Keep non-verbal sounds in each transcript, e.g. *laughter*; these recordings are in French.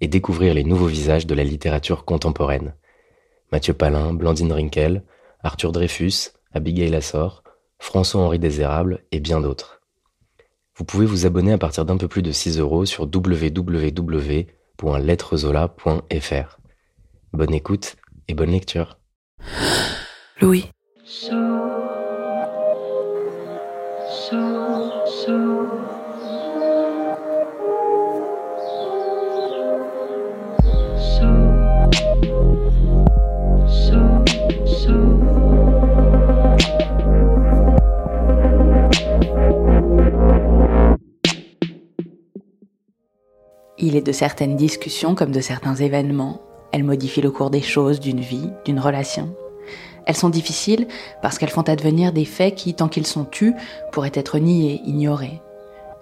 et découvrir les nouveaux visages de la littérature contemporaine. Mathieu Palin, Blandine Rinkel, Arthur Dreyfus, Abigail Assor, François-Henri Désérable et bien d'autres. Vous pouvez vous abonner à partir d'un peu plus de 6 euros sur www www.lettrezola.fr. Bonne écoute et bonne lecture. Louis. Il est de certaines discussions comme de certains événements. Elles modifient le cours des choses, d'une vie, d'une relation. Elles sont difficiles parce qu'elles font advenir des faits qui, tant qu'ils sont tus, pourraient être niés, ignorés.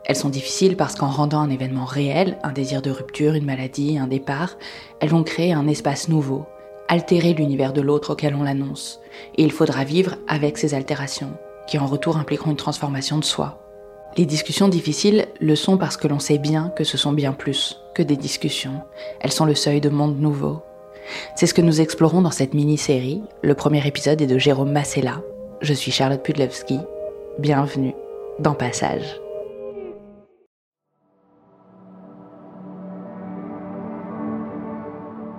Elles sont difficiles parce qu'en rendant un événement réel, un désir de rupture, une maladie, un départ, elles vont créer un espace nouveau, altérer l'univers de l'autre auquel on l'annonce. Et il faudra vivre avec ces altérations, qui en retour impliqueront une transformation de soi. Les discussions difficiles le sont parce que l'on sait bien que ce sont bien plus que des discussions. Elles sont le seuil de monde nouveau. C'est ce que nous explorons dans cette mini-série. Le premier épisode est de Jérôme Massella. Je suis Charlotte Pudlewski. Bienvenue dans Passage.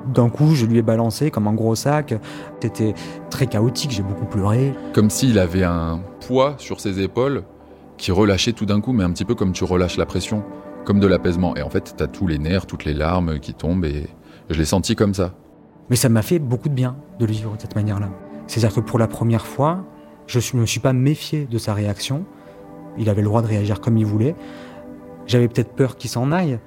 D'un coup, je lui ai balancé comme un gros sac. C'était très chaotique, j'ai beaucoup pleuré. Comme s'il avait un poids sur ses épaules qui relâchait tout d'un coup, mais un petit peu comme tu relâches la pression, comme de l'apaisement. Et en fait, t'as tous les nerfs, toutes les larmes qui tombent, et je l'ai senti comme ça. Mais ça m'a fait beaucoup de bien de le vivre de cette manière-là. C'est-à-dire que pour la première fois, je ne me suis pas méfié de sa réaction. Il avait le droit de réagir comme il voulait. J'avais peut-être peur qu'il s'en aille,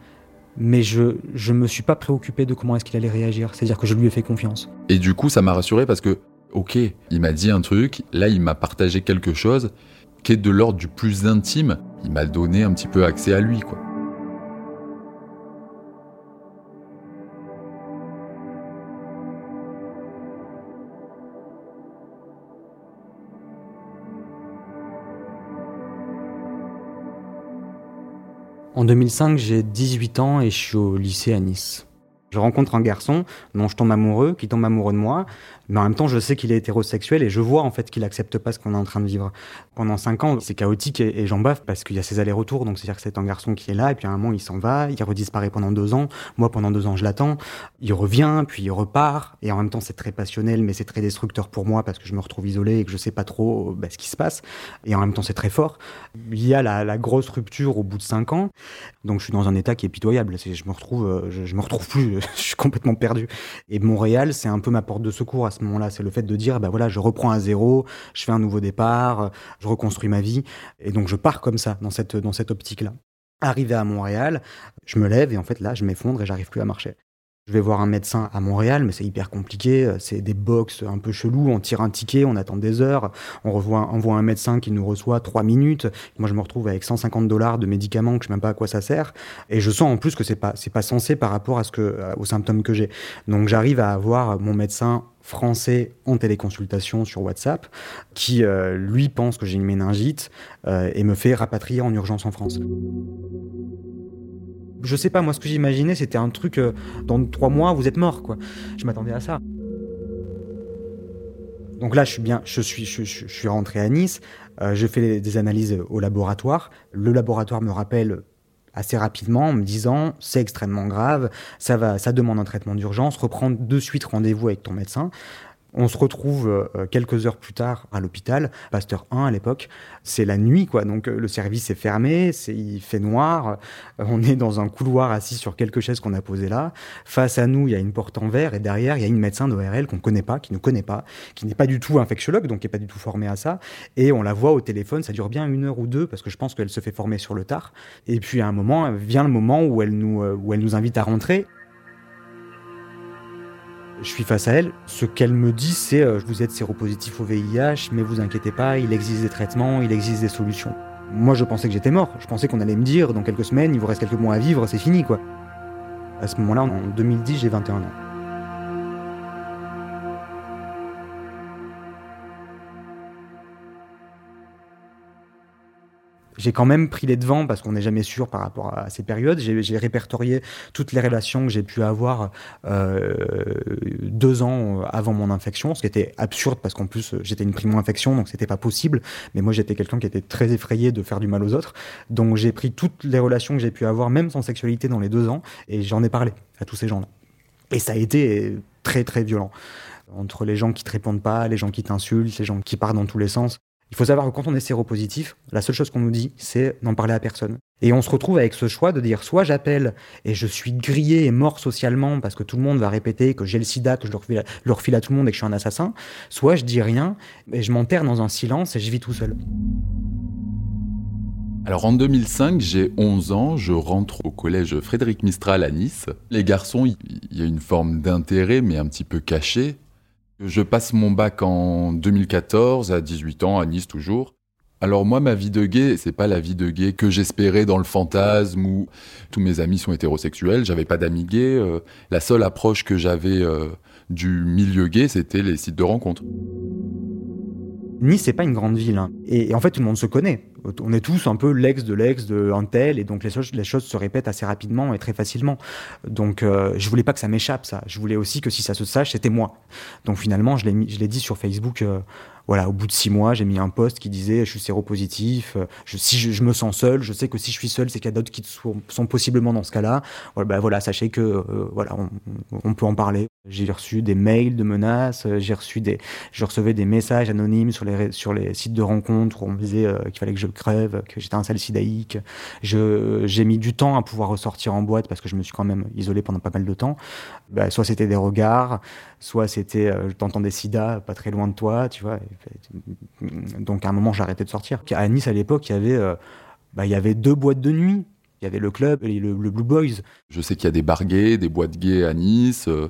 mais je ne me suis pas préoccupé de comment est-ce qu'il allait réagir. C'est-à-dire que je lui ai fait confiance. Et du coup, ça m'a rassuré parce que, ok, il m'a dit un truc, là, il m'a partagé quelque chose, de l'ordre du plus intime, il m'a donné un petit peu accès à lui, quoi. En 2005, j'ai 18 ans et je suis au lycée à Nice. Je rencontre un garçon dont je tombe amoureux, qui tombe amoureux de moi, mais en même temps, je sais qu'il est hétérosexuel et je vois en fait qu'il accepte pas ce qu'on est en train de vivre. Pendant cinq ans, c'est chaotique et, j'en baffe parce qu'il y a ces allers-retours. Donc c'est-à-dire que c'est un garçon qui est là et puis à un moment il s'en va, il redisparaît pendant deux ans. Moi, pendant deux ans, je l'attends. Il revient, puis il repart et en même temps, c'est très passionnel, mais c'est très destructeur pour moi parce que je me retrouve isolé et que je sais pas trop bah, ce qui se passe. Et en même temps, c'est très fort. Il y a la, grosse rupture au bout de cinq ans, donc je suis dans un état qui est pitoyable. Je me retrouve, euh, je, je me retrouve plus, *laughs* je suis complètement perdu. Et Montréal, c'est un peu ma porte de secours à ce moment-là. C'est le fait de dire, bah voilà, je reprends à zéro, je fais un nouveau départ, je reconstruis ma vie. Et donc, je pars comme ça, dans cette, dans cette optique-là. Arrivé à Montréal, je me lève et en fait, là, je m'effondre et j'arrive plus à marcher. Je vais voir un médecin à Montréal, mais c'est hyper compliqué. C'est des box un peu chelous. On tire un ticket, on attend des heures. On revoit, voit un médecin qui nous reçoit trois minutes. Moi, je me retrouve avec 150 dollars de médicaments que je sais même pas à quoi ça sert. Et je sens en plus que c'est pas, c'est pas censé par rapport à ce que, aux symptômes que j'ai. Donc, j'arrive à avoir mon médecin français en téléconsultation sur WhatsApp, qui euh, lui pense que j'ai une méningite euh, et me fait rapatrier en urgence en France je sais pas, moi ce que j'imaginais c'était un truc, euh, dans trois mois vous êtes mort quoi. Je m'attendais à ça. Donc là je suis bien, je suis, rentré à Nice, euh, je fais des analyses au laboratoire. Le laboratoire me rappelle assez rapidement en me disant c'est extrêmement grave, ça va, ça demande un traitement d'urgence, reprends de suite rendez-vous avec ton médecin. On se retrouve euh, quelques heures plus tard à l'hôpital, Pasteur 1 à l'époque. C'est la nuit, quoi. Donc euh, le service est fermé, c'est, il fait noir. Euh, on est dans un couloir assis sur quelques chaises qu'on a posées là. Face à nous, il y a une porte en verre et derrière, il y a une médecin d'ORL qu'on connaît pas, qui ne connaît pas, qui n'est pas du tout infectiologue, donc qui n'est pas du tout formé à ça. Et on la voit au téléphone, ça dure bien une heure ou deux parce que je pense qu'elle se fait former sur le tard. Et puis à un moment, vient le moment où elle nous, où elle nous invite à rentrer. Je suis face à elle. Ce qu'elle me dit, c'est euh, vous êtes séropositif au VIH, mais vous inquiétez pas, il existe des traitements, il existe des solutions. Moi, je pensais que j'étais mort. Je pensais qu'on allait me dire dans quelques semaines, il vous reste quelques mois à vivre, c'est fini, quoi. À ce moment-là, en 2010, j'ai 21 ans. J'ai quand même pris les devants parce qu'on n'est jamais sûr par rapport à ces périodes. J'ai répertorié toutes les relations que j'ai pu avoir euh, deux ans avant mon infection, ce qui était absurde parce qu'en plus j'étais une primo-infection, donc c'était pas possible. Mais moi j'étais quelqu'un qui était très effrayé de faire du mal aux autres, donc j'ai pris toutes les relations que j'ai pu avoir, même sans sexualité, dans les deux ans, et j'en ai parlé à tous ces gens-là. Et ça a été très très violent entre les gens qui te répondent pas, les gens qui t'insultent, les gens qui partent dans tous les sens. Il faut savoir que quand on est séropositif, la seule chose qu'on nous dit, c'est n'en parler à personne. Et on se retrouve avec ce choix de dire soit j'appelle et je suis grillé et mort socialement parce que tout le monde va répéter que j'ai le sida, que je le refile à tout le monde et que je suis un assassin, soit je dis rien et je m'enterre dans un silence et je vis tout seul. Alors en 2005, j'ai 11 ans, je rentre au collège Frédéric Mistral à Nice. Les garçons, il y a une forme d'intérêt mais un petit peu caché. Je passe mon bac en 2014, à 18 ans, à Nice toujours. Alors moi, ma vie de gay, c'est pas la vie de gay que j'espérais dans le fantasme où tous mes amis sont hétérosexuels, j'avais pas d'amis gays. Euh, la seule approche que j'avais euh, du milieu gay, c'était les sites de rencontres. Nice, c'est pas une grande ville. Hein. Et, en fait, tout le monde se connaît. On est tous un peu l'ex de l'ex de un tel, et donc les choses, les choses se répètent assez rapidement et très facilement. Donc, euh, je voulais pas que ça m'échappe, ça. Je voulais aussi que si ça se sache, c'était moi. Donc, finalement, je l'ai dit sur Facebook. Euh, voilà, au bout de six mois, j'ai mis un post qui disait je suis séropositif. Euh, je, si je, me sens seul, je sais que si je suis seul, c'est qu'il y a d'autres qui sont, possiblement dans ce cas-là. Voilà, bah, voilà sachez que euh, voilà, on, peut en parler. J'ai reçu des mails de menaces, euh, j'ai reçu des, je recevais des messages anonymes sur les sur les sites de rencontres où on me disait qu'il fallait que je crève, que j'étais un salcidaïque. Je j'ai mis du temps à pouvoir ressortir en boîte parce que je me suis quand même isolé pendant pas mal de temps. Bah, soit c'était des regards, soit c'était je t'entendais sida pas très loin de toi, tu vois. Donc à un moment, arrêté de sortir. À Nice, à l'époque, il y avait, euh, bah, il y avait deux boîtes de nuit. Il y avait le club et le, Blue Boys. Je sais qu'il y a des bars des boîtes gays à Nice, euh,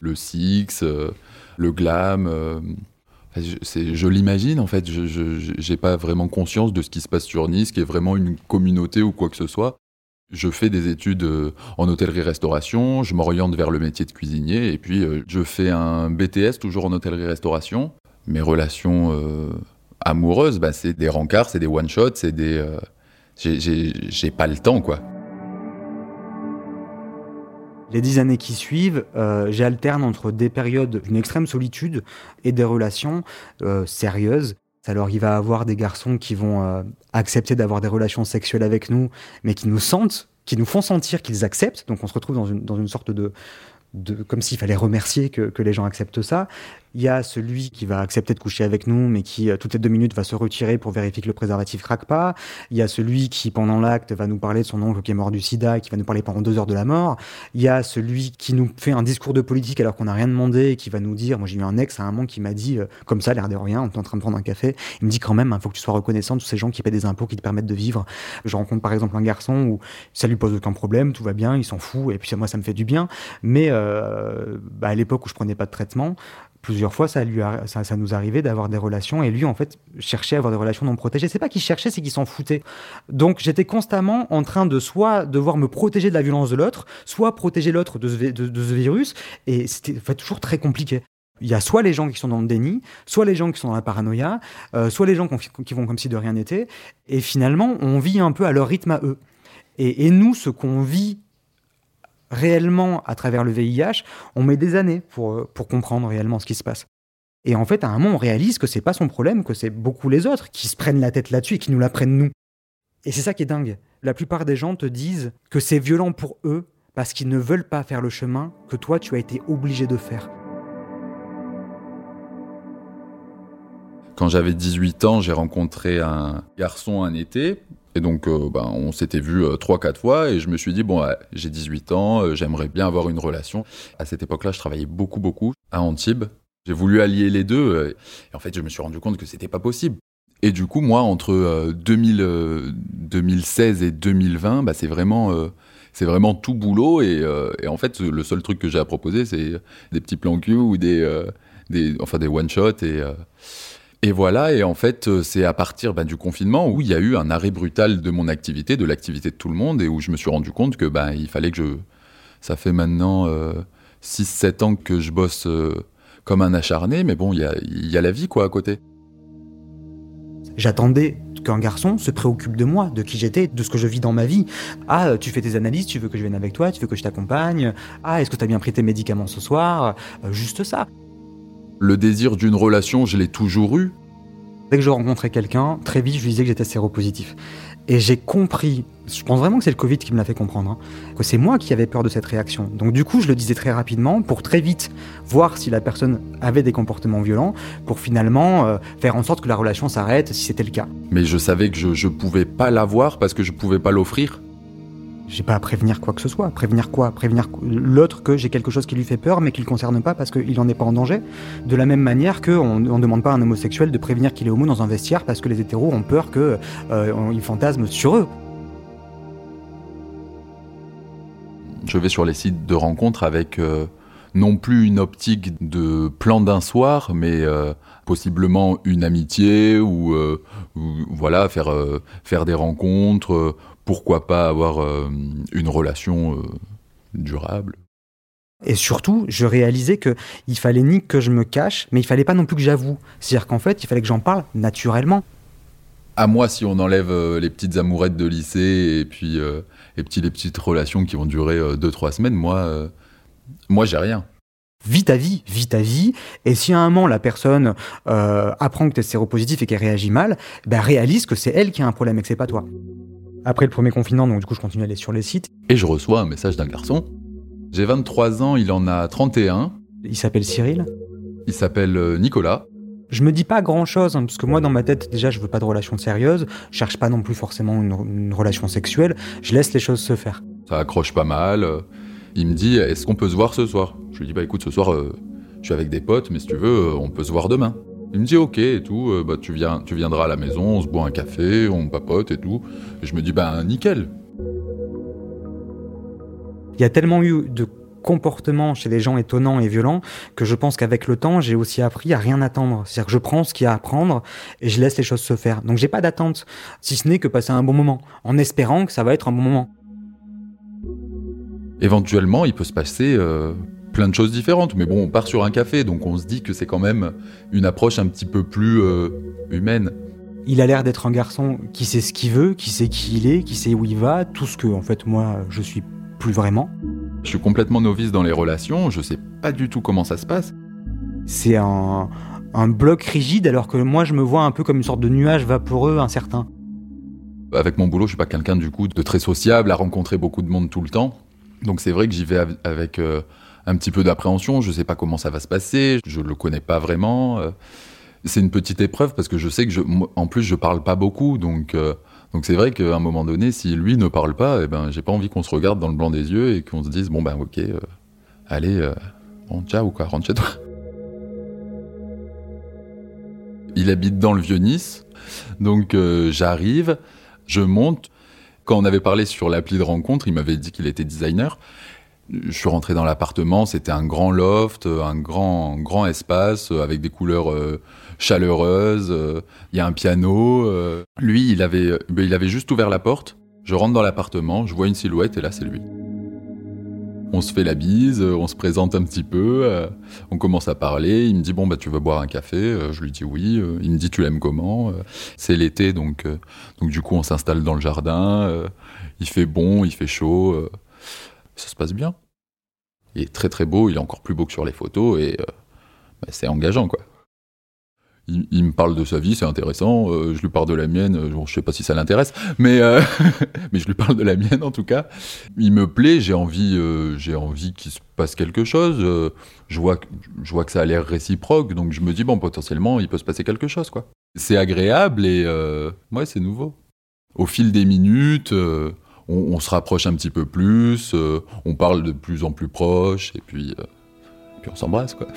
le Six, euh, le Glam. je, je l'imagine en fait. Je n'ai pas vraiment conscience de ce qui se passe sur Nice, qui est vraiment une communauté ou quoi que ce soit. Je fais des études en hôtellerie-restauration, je m'oriente vers le métier de cuisinier et puis je fais un BTS toujours en hôtellerie-restauration mes relations euh, amoureuses, bah, c'est des rencarts, c'est des one-shots, c'est des. Euh, j'ai pas le temps, quoi. Les dix années qui suivent, euh, j'alterne entre des périodes d'une extrême solitude et des relations sérieuses. Alors il va avoir des garçons qui vont accepter d'avoir des relations sexuelles avec nous, mais qui nous sentent, qui nous font sentir qu'ils acceptent. Donc on se retrouve dans une, dans une sorte de, de, comme s'il fallait remercier que, que, les gens acceptent ça. Il y a celui qui va accepter de coucher avec nous, mais qui, euh, toutes les deux minutes, va se retirer pour vérifier que le préservatif craque pas. Il y a celui qui, pendant l'acte, va nous parler de son oncle qui est mort du sida et qui va nous parler pendant deux heures de la mort. Il y a celui qui nous fait un discours de politique alors qu'on n'a rien demandé et qui va nous dire, moi j'ai eu un ex à un moment qui m'a dit, euh, comme ça, l'air de rien, on est en train de prendre un café, il me dit quand même, il hein, faut que tu sois reconnaissant de tous ces gens qui paient des impôts qui te permettent de vivre. Je rencontre par exemple un garçon où ça lui pose aucun problème, tout va bien, il s'en fout, et puis moi ça me fait du bien. Mais euh, bah, à l'époque où je prenais pas de traitement, plusieurs fois, ça, ça, nous arrivait d'avoir des relations et lui, en fait, cherchait à avoir des relations non protégées. C'est pas qu'il cherchait, c'est qu'il s'en foutait. Donc, j'étais constamment en train de soit devoir me protéger de la violence de l'autre, soit protéger l'autre de, ce virus. Et c'était toujours très compliqué. Il y a soit les gens qui sont dans le déni, soit les gens qui sont dans la paranoïa, euh, soit les gens qui vont comme si de rien n'était. Et finalement, on vit un peu à leur rythme à eux. Et, et nous, ce qu'on vit réellement à travers le VIH, on met des années pour, euh, pour comprendre réellement ce qui se passe. Et en fait, à un moment, on réalise que c'est pas son problème, que c'est beaucoup les autres qui se prennent la tête là-dessus et qui nous la prennent nous. Et c'est ça qui est dingue. La plupart des gens te disent que c'est violent pour eux parce qu'ils ne veulent pas faire le chemin que toi tu as été obligé de faire. Quand j'avais 18 ans, j'ai rencontré un garçon un été. Et donc, euh, ben, on s'était vu euh, trois, quatre fois. Et je me suis dit, bon, j'ai 18 ans, euh, j'aimerais bien avoir une relation. À cette époque-là, je travaillais beaucoup, beaucoup à Antibes. J'ai voulu allier les deux. et en fait, je me suis rendu compte que c'était pas possible. Et du coup, moi, entre 2000, 2016 et 2020, bah, c'est vraiment c'est vraiment tout boulot et, en fait le seul truc que j'ai à proposer c'est des petits plans cul ou des, des enfin des one shot et et voilà, et en fait, euh, c'est à partir ben, du confinement où il y a eu un arrêt brutal de mon activité, de l'activité de tout le monde, et où je me suis rendu compte que ben, il fallait que je. Ça fait maintenant 6-7 euh, ans que je bosse euh, comme un acharné, mais bon, il y a, la vie quoi à côté. J'attendais qu'un garçon se préoccupe de moi, de qui j'étais, de ce que je vis dans ma vie. Ah, tu fais tes analyses, tu veux que je vienne avec toi, tu veux que je t'accompagne. Ah, est-ce que tu as bien pris tes médicaments ce soir? Juste ça. Le désir d'une relation, je l'ai toujours eu. Dès que je rencontrais quelqu'un, très vite, je lui disais que j'étais séropositif. Et j'ai compris, je pense vraiment que c'est le Covid qui me l'a fait comprendre, hein, que c'est moi qui avais peur de cette réaction. Donc du coup, je le disais très rapidement pour très vite voir si la personne avait des comportements violents, pour finalement euh, faire en sorte que la relation s'arrête si c'était le cas. Mais je savais que je ne pouvais pas l'avoir parce que je ne pouvais pas l'offrir. J'ai pas à prévenir quoi que ce soit. Prévenir quoi? Prévenir l'autre que j'ai quelque chose qui lui fait peur mais qui le concerne pas parce qu'il en est pas en danger. De la même manière qu'on ne demande pas à un homosexuel de prévenir qu'il est homo dans un vestiaire parce que les hétéros ont peur qu'ils euh, fantasment sur eux. Je vais sur les sites de rencontres avec euh, non plus une optique de plan d'un soir, mais euh, possiblement une amitié ou, voilà faire faire des rencontres pourquoi pas avoir euh, une relation euh, durable. Et surtout, je réalisais que il fallait ni que je me cache, mais il fallait pas non plus que j'avoue. C'est-à-dire qu'en fait, il fallait que j'en parle naturellement. À moi, si on enlève euh, les petites amourettes de lycée et puis les, petits, les petites relations qui vont durer 2-3 semaines, moi, moi j'ai rien. Vis ta vie, vis ta vie. Et si à un moment la personne apprend que tu es séropositif et qu'elle réagit mal, ben réalise que c'est elle qui a un problème et que c'est pas toi après le premier confinement, donc du coup, je continue à aller sur les sites. Et je reçois un message d'un garçon. J'ai 23 ans, il en a 31. Il s'appelle Cyril Il s'appelle euh, Nicolas. Je me dis pas grand chose, hein, parce que moi, dans ma tête, déjà, je veux pas de relation sérieuse. Je cherche pas non plus forcément une, relation sexuelle. Je laisse les choses se faire. Ça accroche pas mal. Il me dit, est-ce qu'on peut se voir ce soir? Je lui dis, bah écoute, ce soir, euh, je suis avec des potes, mais si tu veux, euh, on peut se voir demain. Il me dit ok et tout, euh, bah, tu, viens, tu viendras à la maison, on se boit un café, on papote et tout. Et je me dis bah nickel. Il y a tellement eu de comportements chez les gens étonnants et violents que je pense qu'avec le temps, j'ai aussi appris à rien attendre. C'est-à-dire que je prends ce qu'il y a à apprendre et je laisse les choses se faire. Donc j'ai pas d'attente, si ce n'est que passer un bon moment, en espérant que ça va être un bon moment. Éventuellement, il peut se passer euh, plein de choses différentes. Mais bon, on part sur un café, donc on se dit que c'est quand même une approche un petit peu plus euh, humaine. Il a l'air d'être un garçon qui sait ce qu'il veut, qui sait qui il est, qui sait où il va, tout ce que, en fait, moi, je suis plus vraiment. Je suis complètement novice dans les relations, je sais pas du tout comment ça se passe. C'est un, un bloc rigide, alors que moi, je me vois un peu comme une sorte de nuage vaporeux incertain. Avec mon boulot, je suis pas quelqu'un du coup de très sociable, à rencontrer beaucoup de monde tout le temps. Donc c'est vrai que j'y vais avec euh, un petit peu d'appréhension. Je ne sais pas comment ça va se passer. Je ne le connais pas vraiment. Euh. C'est une petite épreuve parce que je sais que, je, en plus, je parle pas beaucoup. Donc, euh, donc c'est vrai qu'à un moment donné, si lui ne parle pas, eh ben, j'ai pas envie qu'on se regarde dans le blanc des yeux et qu'on se dise bon ben ok, euh, allez, bon ciao quoi, rentre chez toi. Il habite dans le vieux Nice, donc j'arrive, je monte. Quand on avait parlé sur l'appli de rencontre, il m'avait dit qu'il était designer. Je suis rentré dans l'appartement, c'était un grand loft, un grand, grand espace euh, avec des couleurs euh, chaleureuses. Euh, il y a un piano. Lui, il avait, il avait juste ouvert la porte. Je rentre dans l'appartement, je vois une silhouette et là, c'est lui. On se fait la bise, on se présente un petit peu, on commence à parler. Il me dit bon bah tu veux boire un café Je lui dis oui. Il me dit tu l'aimes comment C'est l'été donc donc du coup on s'installe dans le jardin. Il fait bon, il fait chaud ça se passe bien. Il est très très beau, il est encore plus beau que sur les photos et euh, bah, c'est engageant quoi. il, me parle de sa vie, c'est intéressant. Euh, je lui parle de la mienne. Euh, je sais pas si ça l'intéresse, mais euh, *laughs* mais je lui parle de la mienne en tout cas. Il me plaît. J'ai envie, j'ai envie qu'il se passe quelque chose. je vois, je vois que ça a l'air réciproque, donc je me dis bon, potentiellement, il peut se passer quelque chose, quoi. C'est agréable et ouais, c'est nouveau. Au fil des minutes. On, se rapproche un petit peu plus, on parle de plus en plus proche, et puis, puis on s'embrasse, quoi. *laughs*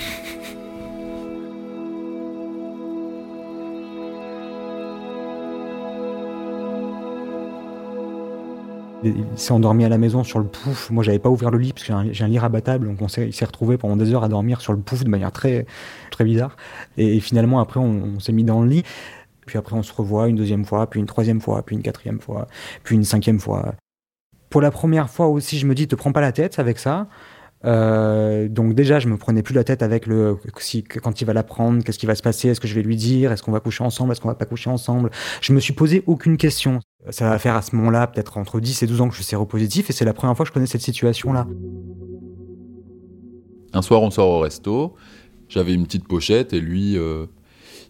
Il s'est endormi à la maison sur le pouf. Moi, j'avais pas ouvert le lit parce que j'ai un, lit rabattable. Donc, on s'est retrouvé pendant des heures à dormir sur le pouf de manière très, très bizarre. Et, finalement, après, on, s'est mis dans le lit. Puis après, on se revoit une deuxième fois, puis une troisième fois, puis une quatrième fois, puis une cinquième fois. Pour la première fois aussi, je me dis, te prends pas la tête avec ça. Euh, donc déjà, je me prenais plus la tête avec le si, quand il va l'apprendre, qu'est-ce qui va se passer, est-ce que je vais lui dire, est-ce qu'on va coucher ensemble, est-ce qu'on va pas coucher ensemble. Je me suis posé aucune question. Ça va faire à ce moment-là peut-être entre 10 et 12 ans que je suis séropositif et c'est la première fois que je connais cette situation-là. Un soir, on sort au resto. J'avais une petite pochette et lui, euh,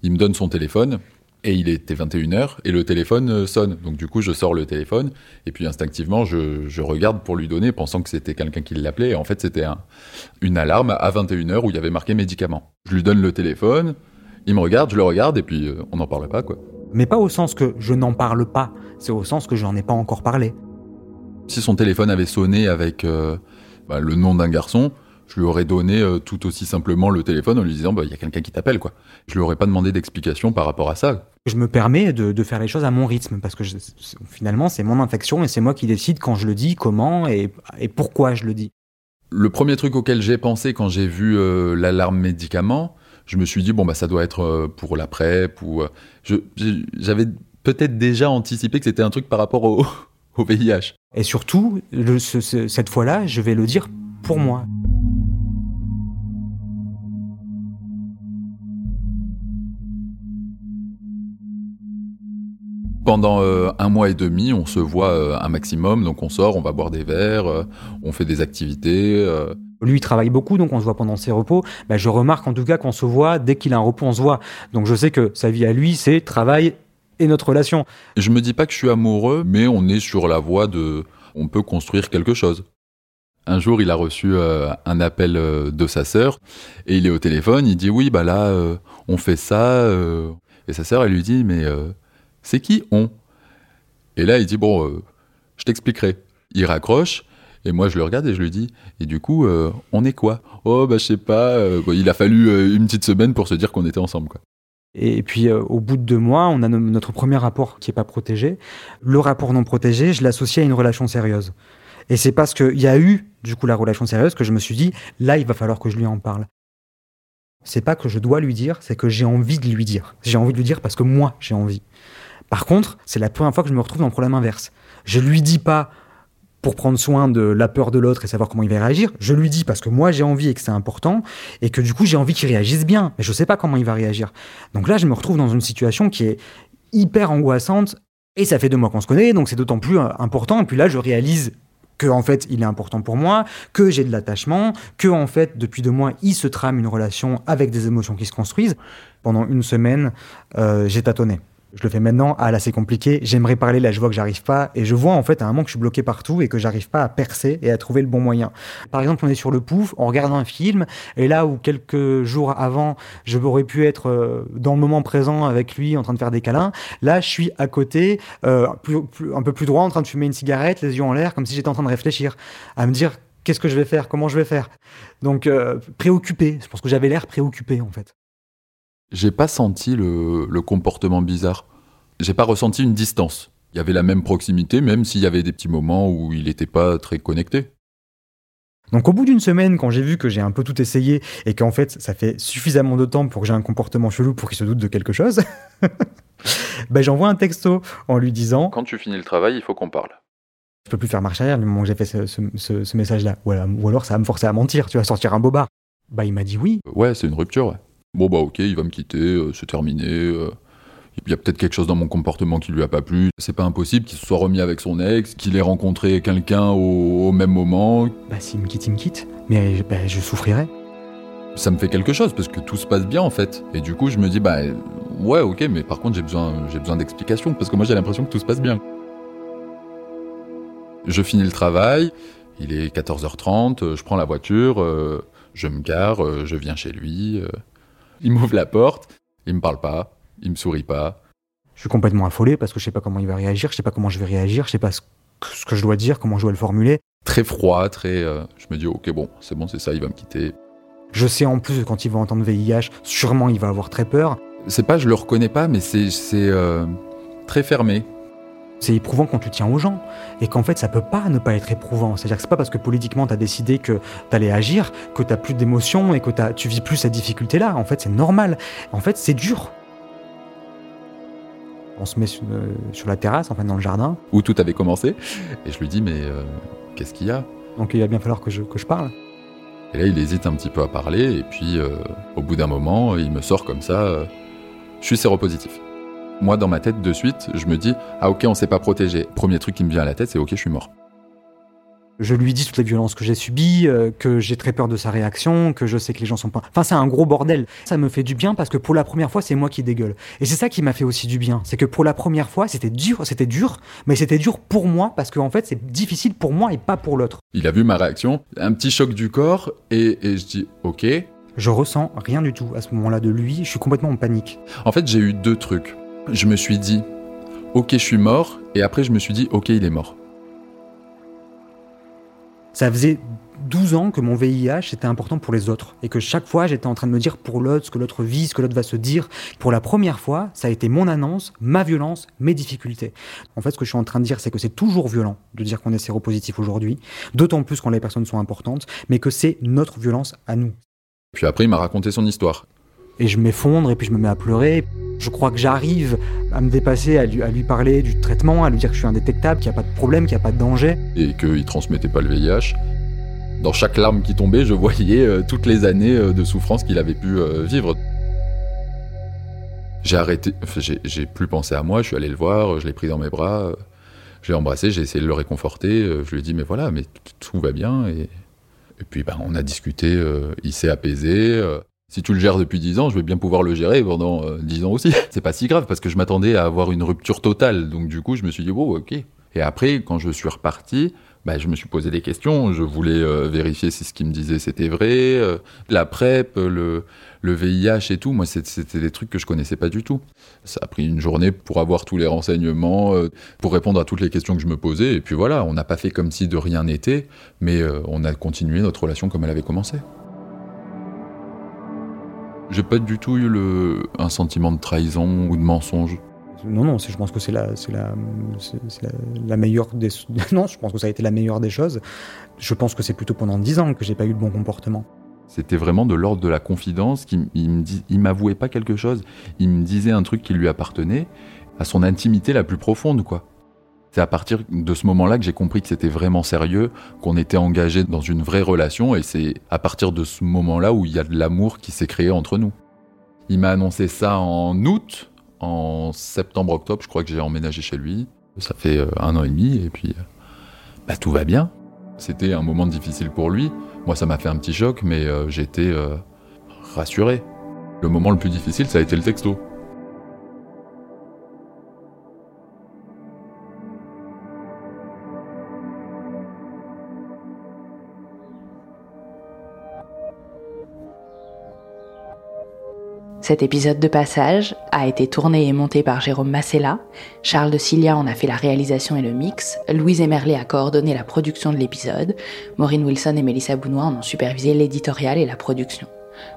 il me donne son téléphone. Et il était 21h et le téléphone euh, sonne. Donc du coup, je sors le téléphone et puis instinctivement, je, regarde pour lui donner, pensant que c'était quelqu'un qui l'appelait. Et en fait, c'était une alarme à 21h où il y avait marqué médicament. Je lui donne le téléphone, il me regarde, je le regarde et puis euh, on n'en parle pas quoi. Mais pas au sens que je n'en parle pas, c'est au sens que je n'en ai pas encore parlé. Si son téléphone avait sonné avec euh, bah, le nom d'un garçon, je lui aurais donné euh, tout aussi simplement le téléphone en lui disant bah, il y a quelqu'un qui t'appelle quoi. Je lui aurais pas demandé d'explication par rapport à ça. Je me permets de, faire les choses à mon rythme parce que finalement c'est mon infection et c'est moi qui décide quand je le dis, comment et, pourquoi je le dis. Le premier truc auquel j'ai pensé quand j'ai vu euh, l'alarme médicament, je me suis dit bon bah ça doit être euh, pour la PrEP ou j'avais peut-être déjà anticipé que c'était un truc par rapport au, *laughs* au VIH. Et surtout, cette fois-là, je vais le dire pour moi. Pendant euh, un mois et demi, on se voit euh, un maximum, donc on sort, on va boire des verres, euh, on fait des activités. Lui, il travaille beaucoup, donc on se voit pendant ses repos. Bah, je remarque en tout cas qu'on se voit dès qu'il a un repos, on se voit. Donc je sais que sa vie à lui, c'est travail et notre relation. Je me dis pas que je suis amoureux, mais on est sur la voie de, on peut construire quelque chose. Un jour, il a reçu un appel de sa sœur et il est au téléphone. Il dit oui, bah là, on fait ça. et sa sœur, elle lui dit mais c'est qui on Et là, il dit Bon, euh, je t'expliquerai. Il raccroche, et moi, je le regarde et je lui dis Et du coup, euh, on est quoi? Oh, bah, je sais pas. Euh, il a fallu une petite semaine pour se dire qu'on était ensemble, quoi. Et puis au bout de deux mois, on a notre premier rapport qui n'est pas protégé. Le rapport non protégé, je l'associe à une relation sérieuse. Et c'est parce qu'il y a eu du coup la relation sérieuse que je me suis dit là, il va falloir que je lui en parle. C'est pas que je dois lui dire, c'est que j'ai envie de lui dire. J'ai envie de lui dire parce que moi j'ai envie. Par contre, c'est la première fois que je me retrouve dans le problème inverse. Je lui dis pas pour prendre soin de la peur de l'autre et savoir comment il va réagir. Je lui dis parce que moi j'ai envie et que c'est important et que du coup j'ai envie qu'il réagisse bien, mais je sais pas comment il va réagir. Donc là, je me retrouve dans une situation qui est hyper angoissante et ça fait deux mois qu'on se connaît, donc c'est d'autant plus euh, important. Et puis là, je réalise que en fait il est important pour moi, que j'ai de l'attachement, que en fait depuis deux mois il se trame une relation avec des émotions qui se construisent. Pendant une semaine, euh, j'ai tâtonné. Je le fais maintenant, ah là c'est compliqué, j'aimerais parler, là je vois que j'arrive pas, et je vois en fait à un moment que je suis bloqué partout et que j'arrive pas à percer et à trouver le bon moyen. Par exemple, on est sur le pouf, on regarde un film, et là où quelques jours avant, je aurais pu être euh, dans le moment présent avec lui en train de faire des câlins, là je suis à côté, euh, un peu plus droit, en train de fumer une cigarette, les yeux en l'air, comme si j'étais en train de réfléchir, à me dire qu'est-ce que je vais faire, comment je vais faire? Donc euh, préoccupé, je pense que j'avais l'air préoccupé en fait j'ai pas senti le, comportement bizarre. J'ai pas ressenti une distance. Il y avait la même proximité, même s'il y avait des petits moments où il n'était pas très connecté. Donc au bout d'une semaine, quand j'ai vu que j'ai un peu tout essayé et qu'en fait ça fait suffisamment de temps pour que j'ai un comportement chelou pour qu'il se doute de quelque chose, *laughs* ben j'envoie un texto en lui disant Quand tu finis le travail, il faut qu'on parle. Je peux plus faire marche arrière du moment où j'ai fait ce, message-là. Ou, alors ça va me forcer à mentir, tu vas sortir un bobard. Bah il m'a dit oui. Ouais, c'est une rupture, ouais. Bon, bah ok, il va me quitter, euh, c'est terminé. Euh. il y a peut-être quelque chose dans mon comportement qui lui a pas plu. C'est pas impossible qu'il se soit remis avec son ex, qu'il ait rencontré quelqu'un au, même moment. Bah s'il me quitte, il me quitte. Mais bah, je souffrirai. Ça me fait quelque chose parce que tout se passe bien en fait. Et du coup, je me dis, bah ouais, ok, mais par contre, j'ai besoin, j'ai besoin d'explications parce que moi, j'ai l'impression que tout se passe bien. Je finis le travail, il est 14h30, je prends la voiture, euh, je me gare, euh, je viens chez lui. Euh. Il m'ouvre la porte, il me parle pas, il me sourit pas. Je suis complètement affolé parce que je sais pas comment il va réagir, je sais pas comment je vais réagir, je sais pas ce que je dois dire, comment je dois le formuler. Très froid, très. je me dis, ok, bon, c'est bon, c'est ça, il va me quitter. Je sais en plus que quand il va entendre VIH, sûrement il va avoir très peur. C'est pas, je le reconnais pas, mais c'est très fermé. C'est éprouvant quand tu tiens aux gens. Et qu'en fait, ça peut pas ne pas être éprouvant. C'est-à-dire que c'est pas parce que politiquement tu as décidé que tu allais agir, que tu plus d'émotions et que tu vis plus cette difficulté-là. En fait, c'est normal. En fait, c'est dur. On se met sur, euh, la terrasse, enfin dans le jardin. Où tout avait commencé. Et je lui dis, mais euh, qu'est-ce qu'il y a? Donc il va bien falloir que je, que je parle. Et là, il hésite un petit peu à parler. Et puis, euh, au bout d'un moment, il me sort comme ça, je suis séropositif. Moi, dans ma tête, de suite, je me dis Ah, ok, on s'est pas protégé. Premier truc qui me vient à la tête, c'est Ok, je suis mort. Je lui dis toutes les violences que j'ai subies, euh, que j'ai très peur de sa réaction, que je sais que les gens sont pas. Enfin, c'est un gros bordel. Ça me fait du bien parce que pour la première fois, c'est moi qui dégueule. Et c'est ça qui m'a fait aussi du bien. C'est que pour la première fois, c'était dur, c'était dur, mais c'était dur pour moi parce qu'en en fait, c'est difficile pour moi et pas pour l'autre. Il a vu ma réaction, un petit choc du corps, et, et je dis Ok. Je ressens rien du tout à ce moment-là de lui. Je suis complètement en panique. En fait, j'ai eu deux trucs je me suis dit, ok, je suis mort, et après je me suis dit, ok, il est mort. Ça faisait 12 ans que mon VIH était important pour les autres et que chaque fois j'étais en train de me dire pour l'autre ce que l'autre vit, ce que l'autre va se dire. Pour la première fois, ça a été mon annonce, ma violence, mes difficultés. En fait, ce que je suis en train de dire, c'est que c'est toujours violent de dire qu'on est séropositif aujourd'hui, d'autant plus quand les personnes sont importantes, mais que c'est notre violence à nous. Puis après, il m'a raconté son histoire. Et je m'effondre et puis je me mets à pleurer. Je crois que j'arrive à me dépasser, à lui, à lui, parler du traitement, à lui dire que je suis indétectable, qu'il n'y a pas de problème, qu'il n'y a pas de danger. Et qu'il ne transmettait pas le VIH. Dans chaque larme qui tombait, je voyais euh, toutes les années euh, de souffrance qu'il avait pu euh, vivre. J'ai arrêté, j'ai plus pensé à moi, je suis allé le voir, je l'ai pris dans mes bras, je l'ai embrassé, j'ai essayé de le réconforter, je lui ai dit mais voilà, mais tout va bien. Et, et puis ben, on a discuté, il s'est apaisé. Si tu le gères depuis 10 ans, je vais bien pouvoir le gérer pendant 10 euh, ans aussi. *laughs* C'est pas si grave parce que je m'attendais à avoir une rupture totale. Donc du coup, je me suis dit, bon, ok. Et après, quand je suis reparti, bah, je me suis posé des questions. Je voulais euh, vérifier si ce qu'il me disait c'était vrai. Euh, la PrEP, le, le VIH et tout, moi, c'était des trucs que je connaissais pas du tout. Ça a pris une journée pour avoir tous les renseignements, pour répondre à toutes les questions que je me posais. Et puis voilà, on n'a pas fait comme si de rien n'était, mais on a continué notre relation comme elle avait commencé. J'ai pas du tout eu le, un sentiment de trahison ou de mensonge. Non, non, je pense que c'est la, c'est la, la, meilleure des. *laughs* Non, je pense que ça a été la meilleure des choses. Je pense que c'est plutôt pendant dix ans que j'ai pas eu de bon comportement. C'était vraiment de l'ordre de la confidence. Qui, il m'avouait pas quelque chose. Il me disait un truc qui lui appartenait, à son intimité la plus profonde, quoi. C'est à partir de ce moment-là que j'ai compris que c'était vraiment sérieux, qu'on était engagé dans une vraie relation, et c'est à partir de ce moment-là où il y a de l'amour qui s'est créé entre nous. Il m'a annoncé ça en août, en septembre-octobre, je crois que j'ai emménagé chez lui. Ça fait euh, un an et demi, et puis euh, bah, tout va bien. C'était un moment difficile pour lui. Moi, ça m'a fait un petit choc, mais euh, j'étais rassuré. Le moment le plus difficile, ça a été le texto. Cet épisode de passage a été tourné et monté par Jérôme Massella, Charles de Cilia en a fait la réalisation et le mix, Louise Emerlet a coordonné la production de l'épisode, Maureen Wilson et Mélissa Bounois en ont supervisé l'éditorial et la production.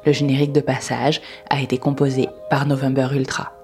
Le générique de passage a été composé par November Ultra.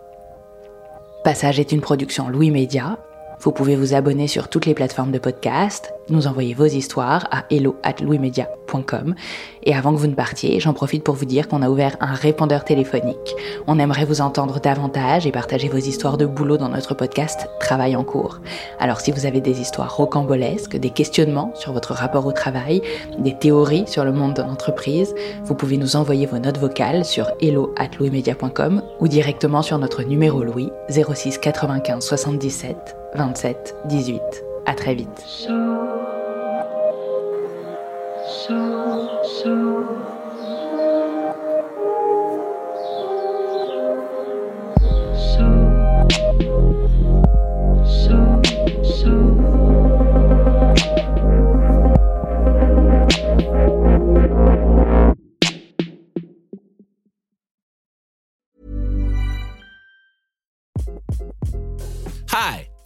Passage est une production Louis Média vous pouvez vous abonner sur toutes les plateformes de podcast, nous envoyer vos histoires à hello@louismedia.com et avant que vous ne partiez, j'en profite pour vous dire qu'on a ouvert un répondeur téléphonique. On aimerait vous entendre davantage et partager vos histoires de boulot dans notre podcast Travail en cours. Alors si vous avez des histoires rocambolesques, des questionnements sur votre rapport au travail, des théories sur le monde de l'entreprise, vous pouvez nous envoyer vos notes vocales sur hello@louismedia.com ou directement sur notre numéro Louis 06 95 77 27 18. À très vite. So, so.